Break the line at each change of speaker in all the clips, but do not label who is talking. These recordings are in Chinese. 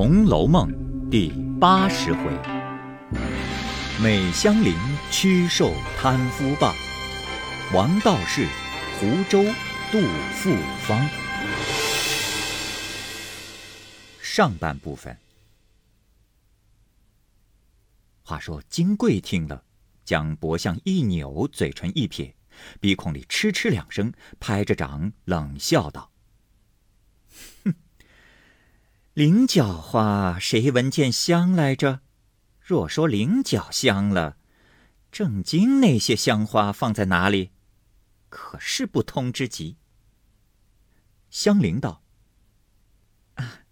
红楼梦》第八十回：美香菱屈受贪夫霸，王道士湖州杜富方。上半部分。话说金贵听了，将脖项一扭，嘴唇一撇，鼻孔里嗤嗤两声，拍着掌冷笑道：“哼。”菱角花谁闻见香来着？若说菱角香了，正经那些香花放在哪里？可是不通之极。香菱道：“
啊，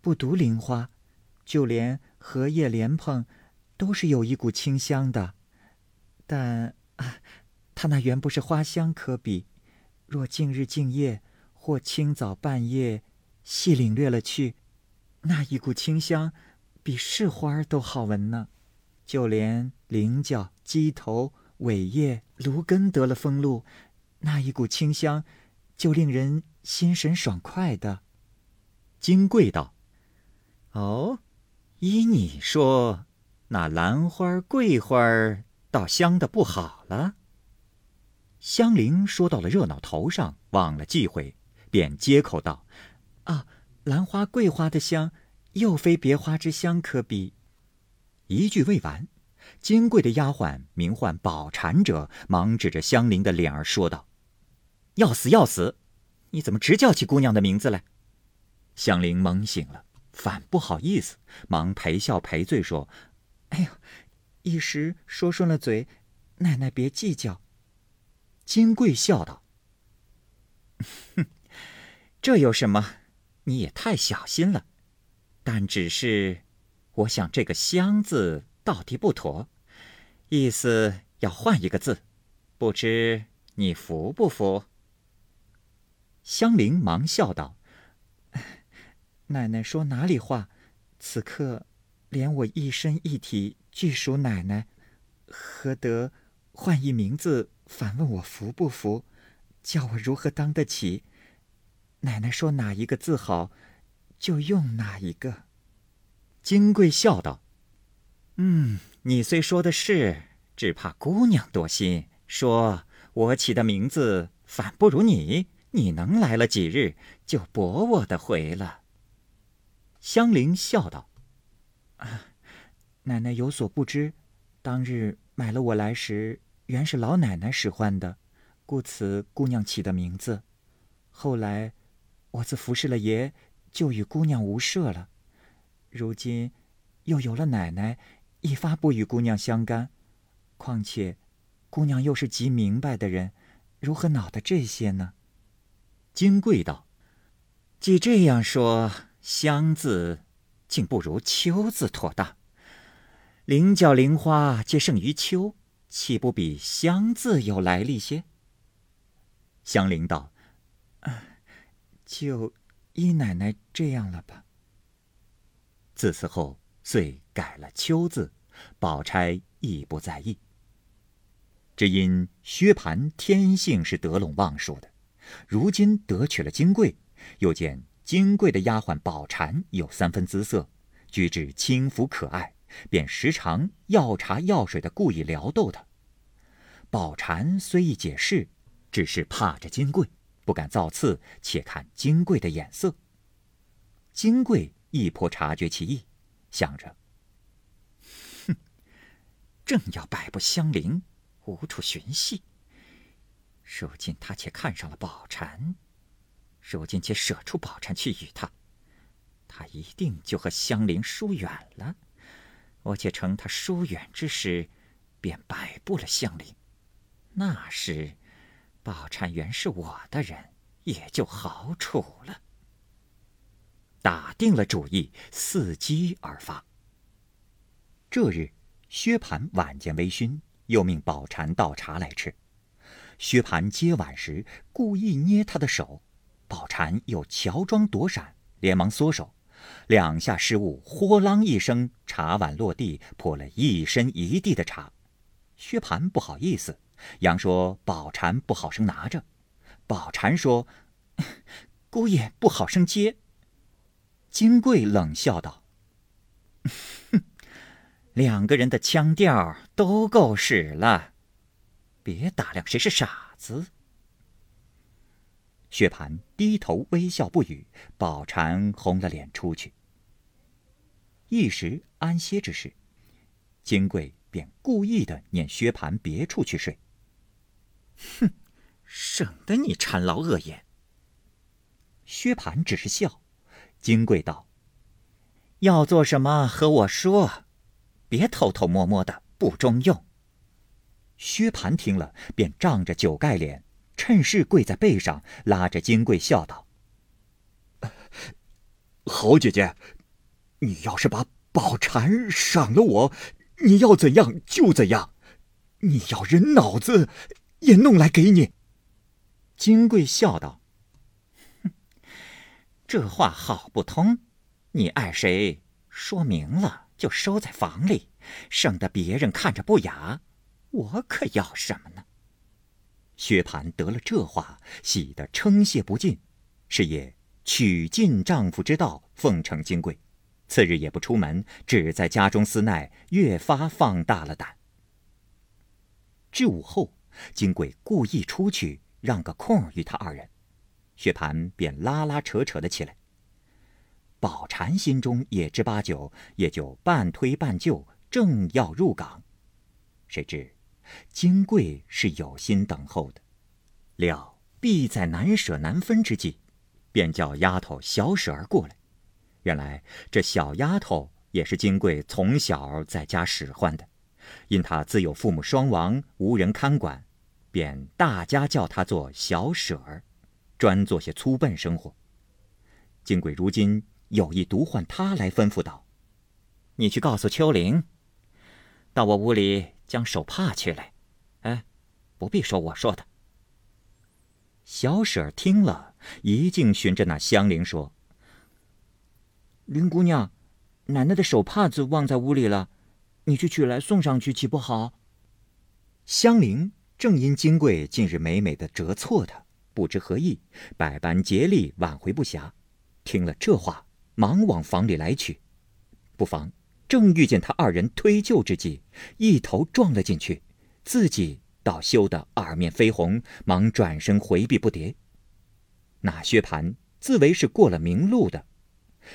不独菱花，就连荷叶、莲蓬，都是有一股清香的。但啊，它那原不是花香可比。若近日静夜，或清早半夜，细领略了去。”那一股清香，比市花都好闻呢。就连菱角、鸡头、尾叶、芦根得了风露，那一股清香，就令人心神爽快的。
金贵道：“哦，依你说，那兰花、桂花倒香的不好了。”香菱说到了热闹头上，忘了忌讳，便接口道：“
啊。”兰花、桂花的香，又非别花之香可比。
一句未完，金贵的丫鬟名唤宝蟾者，忙指着香菱的脸儿说道：“要死要死！你怎么直叫起姑娘的名字来？”香菱懵醒了，反不好意思，忙赔笑赔罪说：“
哎呦，一时说顺了嘴，奶奶别计较。”
金贵笑道：“哼，这有什么？”你也太小心了，但只是，我想这个“香”字到底不妥，意思要换一个字，不知你服不服？香菱忙笑道：“
奶奶说哪里话？此刻连我一身一体俱属奶奶，何得换一名字反问我服不服？叫我如何当得起？”奶奶说哪一个字好，就用哪一个。
金贵笑道：“嗯，你虽说的是，只怕姑娘多心，说我起的名字反不如你，你能来了几日就驳我的回了。”香菱笑道：“
啊，奶奶有所不知，当日买了我来时，原是老奶奶使唤的，故此姑娘起的名字。后来。”我自服侍了爷，就与姑娘无涉了。如今又有了奶奶，一发不与姑娘相干。况且，姑娘又是极明白的人，如何恼得这些呢？
金贵道：“既这样说，香字竟不如秋字妥当。菱角、菱花皆胜于秋，岂不比香字有来历些？”香菱道。
就依奶奶这样了吧。
自此后，遂改了“秋”字，宝钗亦不在意。只因薛蟠天性是得陇望蜀的，如今得娶了金贵，又见金贵的丫鬟宝蟾有三分姿色，举止轻浮可爱，便时常要茶要水的故意撩逗她。宝蟾虽亦解释，只是怕着金贵。不敢造次，且看金贵的眼色。金贵一颇察觉其意，想着：哼，正要摆布香菱，无处寻隙。如今他且看上了宝蟾，如今且舍出宝蟾去与他，他一定就和香菱疏远了。我且乘他疏远之时，便摆布了香菱。那时。宝钗原是我的人，也就好处了。打定了主意，伺机而发。这日，薛蟠晚间微醺，又命宝蟾倒茶来吃。薛蟠接碗时，故意捏他的手，宝蟾又乔装躲闪，连忙缩手，两下失误，豁啷一声，茶碗落地，泼了一身一地的茶。薛蟠不好意思。杨说：“宝蟾不好生拿着。”宝蟾说：“姑爷不好生接。”金贵冷笑道：“哼两个人的腔调都够使了，别打量谁是傻子。薛蟠低头微笑不语，宝蟾红了脸出去。一时安歇之时，金贵便故意的撵薛蟠别处去睡。哼，省得你馋牢恶眼。薛蟠只是笑。金贵道：“要做什么和我说，别偷偷摸摸的不中用。”薛蟠听了，便仗着酒盖脸，趁势跪在背上，拉着金贵笑道：“
好姐姐，你要是把宝蟾赏了我，你要怎样就怎样，你要人脑子也弄来给你。”
金贵笑道。这话好不通，你爱谁说明了就收在房里，省得别人看着不雅。我可要什么呢？薛蟠得了这话，喜得称谢不尽，是也取尽丈夫之道，奉承金贵。次日也不出门，只在家中思奈，越发放大了胆。至午后，金贵故意出去，让个空与他二人。薛蟠便拉拉扯扯的起来。宝蟾心中也知八九，也就半推半就，正要入港，谁知金贵是有心等候的，料必在难舍难分之际，便叫丫头小舍儿过来。原来这小丫头也是金贵从小在家使唤的，因她自有父母双亡，无人看管，便大家叫她做小舍儿。专做些粗笨生活。金贵如今有意独唤他来吩咐道：“你去告诉秋玲，到我屋里将手帕取来。哎，不必说我说的。”小婶儿听了一径循着那香菱说：“
林姑娘，奶奶的手帕子忘在屋里了，你去取来送上去，岂不好？”
香菱正因金贵近日美美的折错他。不知何意，百般竭力挽回不暇。听了这话，忙往房里来取。不妨正遇见他二人推就之际，一头撞了进去，自己倒羞得二面绯红，忙转身回避不迭。那薛蟠自为是过了明路的，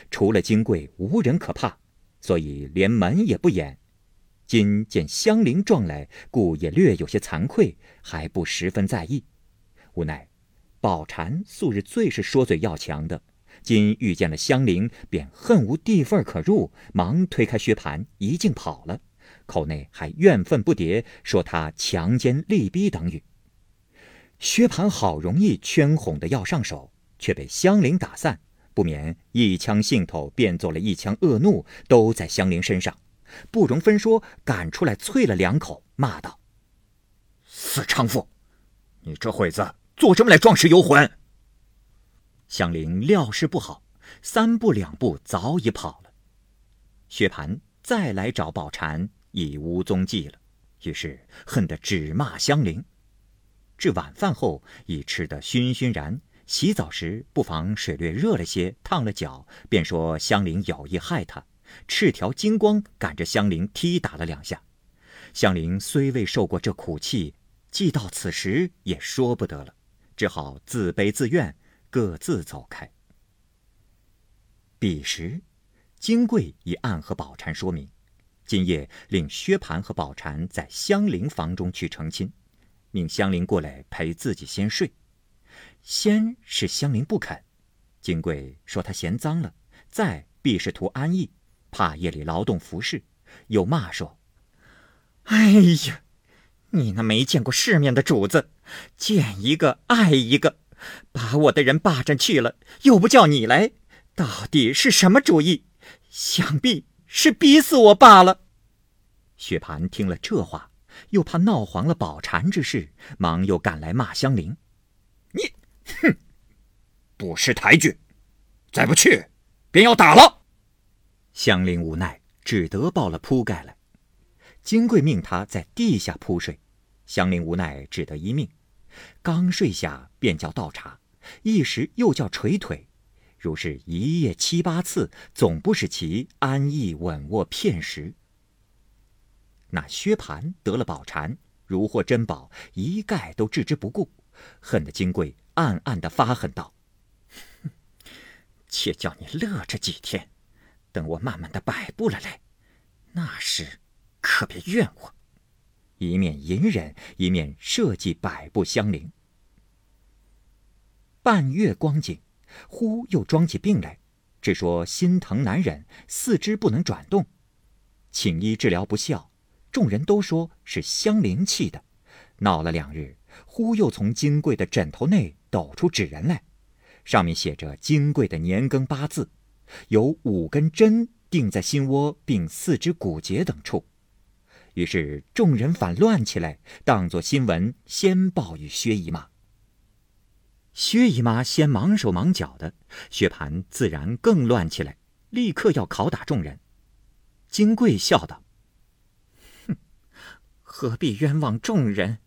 除了金贵，无人可怕，所以连门也不掩。今见香菱撞来，故也略有些惭愧，还不十分在意。无奈。宝蟾素日最是说嘴要强的，今遇见了香菱，便恨无地缝可入，忙推开薛蟠，一径跑了，口内还怨愤不迭，说他强奸利逼等语。薛蟠好容易圈哄的要上手，却被香菱打散，不免一腔兴头变作了一腔恶怒，都在香菱身上，不容分说，赶出来啐了两口，骂道：“
死娼妇，你这会子！”做什么来壮士游魂？
香菱料事不好，三步两步早已跑了。薛蟠再来找宝蟾，已无踪迹了。于是恨得只骂香菱。至晚饭后，已吃得醺醺然，洗澡时不妨水略热了些，烫了脚，便说香菱有意害他，赤条金光赶着香菱踢打了两下。香菱虽未受过这苦气，既到此时也说不得了。只好自悲自怨，各自走开。彼时，金贵已暗和宝蟾说明，今夜令薛蟠和宝蟾在香菱房中去成亲，命香菱过来陪自己先睡。先是香菱不肯，金贵说她嫌脏了，再必是图安逸，怕夜里劳动服侍，又骂说：“哎呀！”你那没见过世面的主子，见一个爱一个，把我的人霸占去了，又不叫你来，到底是什么主意？想必是逼死我罢了。薛蟠听了这话，又怕闹黄了宝蟾之事，忙又赶来骂香菱：“
你，哼，不识抬举，再不去，便要打了。”
香菱无奈，只得抱了铺盖来。金贵命他在地下铺睡，香菱无奈只得一命。刚睡下，便叫倒茶，一时又叫捶腿，如是一夜七八次，总不使其安逸稳卧片时。那薛蟠得了宝蟾，如获珍宝，一概都置之不顾，恨得金贵暗暗的发狠道：“ 且叫你乐着几天，等我慢慢的摆布了来，那时可别怨我。”一面隐忍，一面设计摆布香菱。半月光景，忽又装起病来，只说心疼难忍，四肢不能转动，请医治疗不效，众人都说是香菱气的，闹了两日，忽又从金贵的枕头内抖出纸人来，上面写着金贵的年庚八字，有五根针钉在心窝，并四肢骨节等处。于是众人反乱起来，当作新闻先报与薛姨妈。薛姨妈先忙手忙脚的，薛蟠自然更乱起来，立刻要拷打众人。金贵笑道：“哼，何必冤枉众人？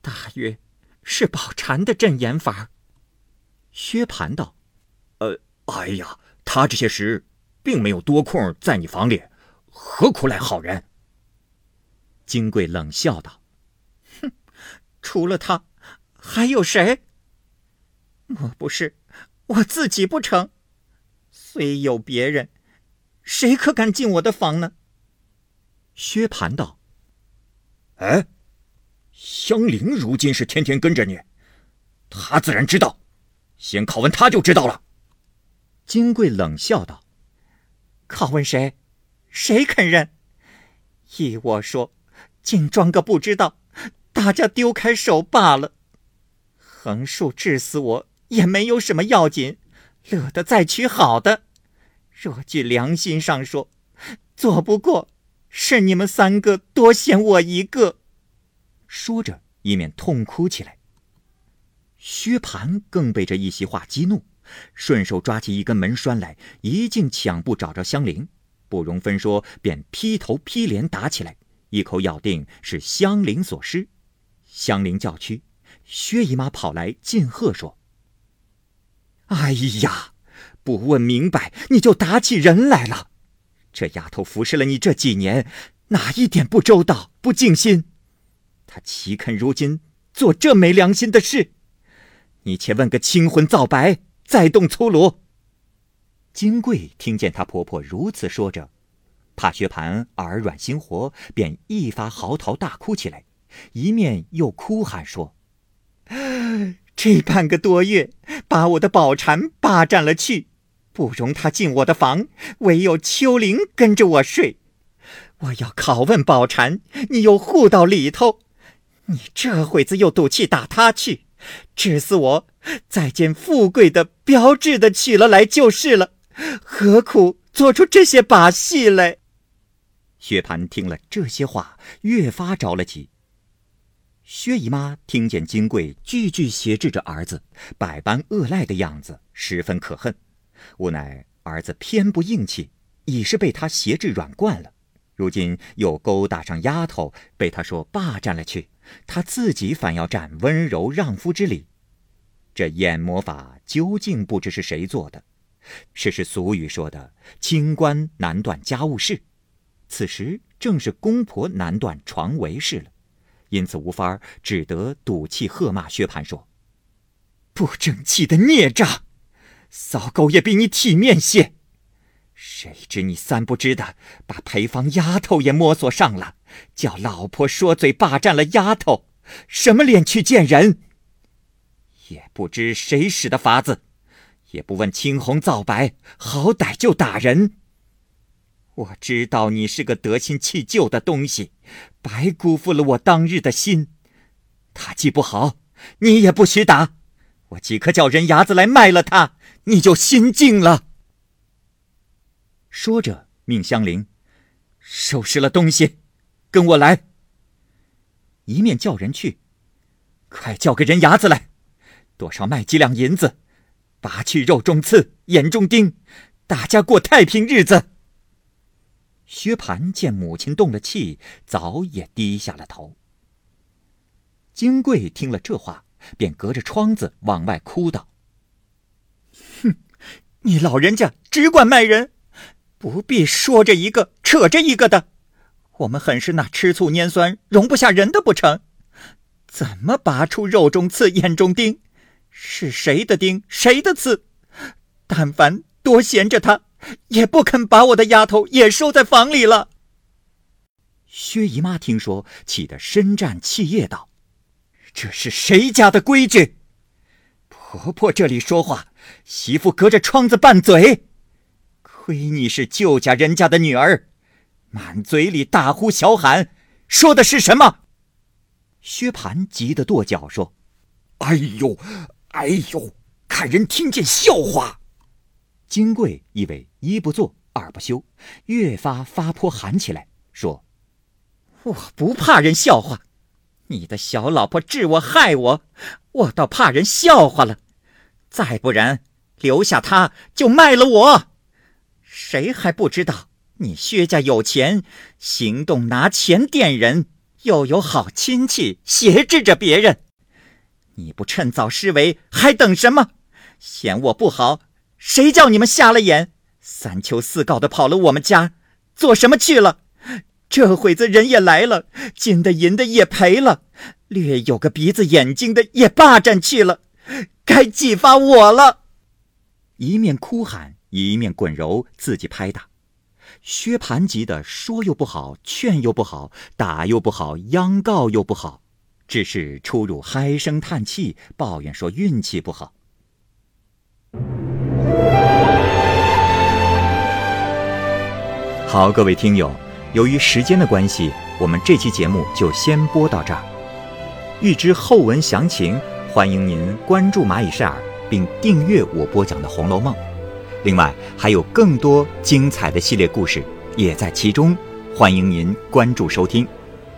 大约是宝蟾的阵眼法。”薛蟠道：“
呃，哎呀，他这些时并没有多空在你房里，何苦来好人？”
金贵冷笑道：“
哼，除了他，还有谁？莫不是我自己不成？虽有别人，谁可敢进我的房呢？”
薛蟠道：“
哎，香菱如今是天天跟着你，他自然知道，先拷问他就知道了。”
金贵冷笑道：“
拷问谁？谁肯认？依我说。”竟装个不知道，大家丢开手罢了。横竖治死我也没有什么要紧，乐得再娶好的。若据良心上说，做不过，是你们三个多嫌我一个。
说着，一面痛哭起来。薛蟠更被这一席话激怒，顺手抓起一根门栓来，一劲抢步找着香菱，不容分说，便劈头劈脸打起来。一口咬定是香菱所施，香菱叫屈，薛姨妈跑来进贺说：“
哎呀，不问明白你就打起人来了！这丫头服侍了你这几年，哪一点不周到、不尽心？她岂肯如今做这没良心的事？你且问个清婚皂白，再动粗鲁。”
金贵听见她婆婆如此说着。怕薛蟠耳软心活，便一发嚎啕大哭起来，一面又哭喊说：“
这半个多月，把我的宝蟾霸占了去，不容他进我的房，唯有秋玲跟着我睡。我要拷问宝蟾，你又护到里头，你这会子又赌气打他去，治死我，再见富贵的标志的娶了来就是了，何苦做出这些把戏来？”
薛蟠听了这些话，越发着了急。薛姨妈听见金贵句句挟制着儿子，百般恶赖的样子，十分可恨。无奈儿子偏不硬气，已是被他挟制软惯了，如今又勾搭上丫头，被他说霸占了去，他自己反要占温柔让夫之理。这眼魔法究竟不知是谁做的？是是俗语说的“清官难断家务事”。此时正是公婆难断床围事了，因此无法只得赌气喝骂薛蟠说：“
不争气的孽障，骚狗也比你体面些。谁知你三不知的，把陪房丫头也摸索上了，叫老婆说嘴霸占了丫头，什么脸去见人？也不知谁使的法子，也不问青红皂白，好歹就打人。”我知道你是个得心弃旧的东西，白辜负了我当日的心。他既不好，你也不许打。我即刻叫人牙子来卖了他，你就心静了。
说着，命香菱
收拾了东西，跟我来。
一面叫人去，
快叫个人牙子来，多少卖几两银子，拔去肉中刺，眼中钉，大家过太平日子。
薛蟠见母亲动了气，早也低下了头。金贵听了这话，便隔着窗子往外哭道：“
哼，你老人家只管卖人，不必说着一个扯着一个的。我们很是那吃醋拈酸，容不下人的不成？怎么拔出肉中刺，眼中钉？是谁的钉，谁的刺？但凡多闲着他，也不肯把我的丫头也收在房里了。
薛姨妈听说，气得深战气业道：“这是谁家的规矩？婆婆这里说话，媳妇隔着窗子拌嘴。亏你是舅家人家的女儿，满嘴里大呼小喊，说的是什么？”薛蟠急得跺脚说：“
哎呦，哎呦，看人听见笑话。”
金贵以为一不做二不休，越发发泼喊起来，说：“
我不怕人笑话，你的小老婆治我害我，我倒怕人笑话了。再不然，留下她就卖了我。谁还不知道你薛家有钱，行动拿钱垫人，又有好亲戚挟制着别人。你不趁早施为，还等什么？嫌我不好？”谁叫你们瞎了眼，三求四告的跑了我们家，做什么去了？这会子人也来了，金的银的也赔了，略有个鼻子眼睛的也霸占去了，该激发我了。
一面哭喊，一面滚揉，自己拍打。薛蟠急得说又不好，劝又不好，打又不好，央告又不好，只是出入唉声叹气，抱怨说运气不好。好，各位听友，由于时间的关系，我们这期节目就先播到这儿。欲知后文详情，欢迎您关注蚂蚁晒尔，并订阅我播讲的《红楼梦》。另外，还有更多精彩的系列故事也在其中，欢迎您关注收听。